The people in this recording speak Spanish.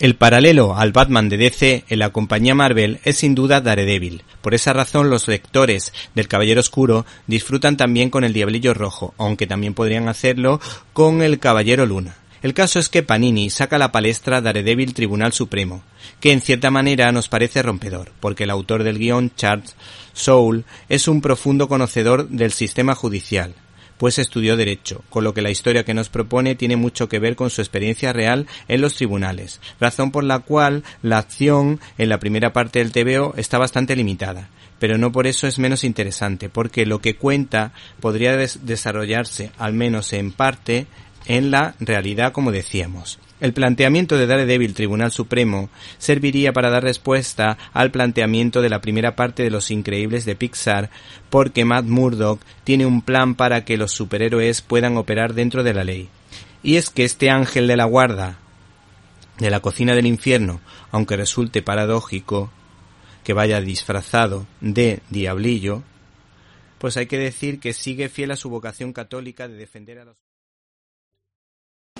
El paralelo al Batman de DC en la compañía Marvel es sin duda Daredevil. Por esa razón los lectores del Caballero Oscuro disfrutan también con el Diablillo Rojo, aunque también podrían hacerlo con el Caballero Luna. El caso es que Panini saca la palestra Daredevil Tribunal Supremo, que en cierta manera nos parece rompedor, porque el autor del guion, Charles Soule, es un profundo conocedor del sistema judicial, pues estudió Derecho, con lo que la historia que nos propone tiene mucho que ver con su experiencia real en los tribunales, razón por la cual la acción en la primera parte del TVO está bastante limitada, pero no por eso es menos interesante, porque lo que cuenta podría desarrollarse, al menos en parte, en la realidad como decíamos. El planteamiento de Daredevil Tribunal Supremo serviría para dar respuesta al planteamiento de la primera parte de Los Increíbles de Pixar, porque Matt Murdock tiene un plan para que los superhéroes puedan operar dentro de la ley. Y es que este ángel de la guarda de la cocina del infierno, aunque resulte paradójico que vaya disfrazado de diablillo, pues hay que decir que sigue fiel a su vocación católica de defender a los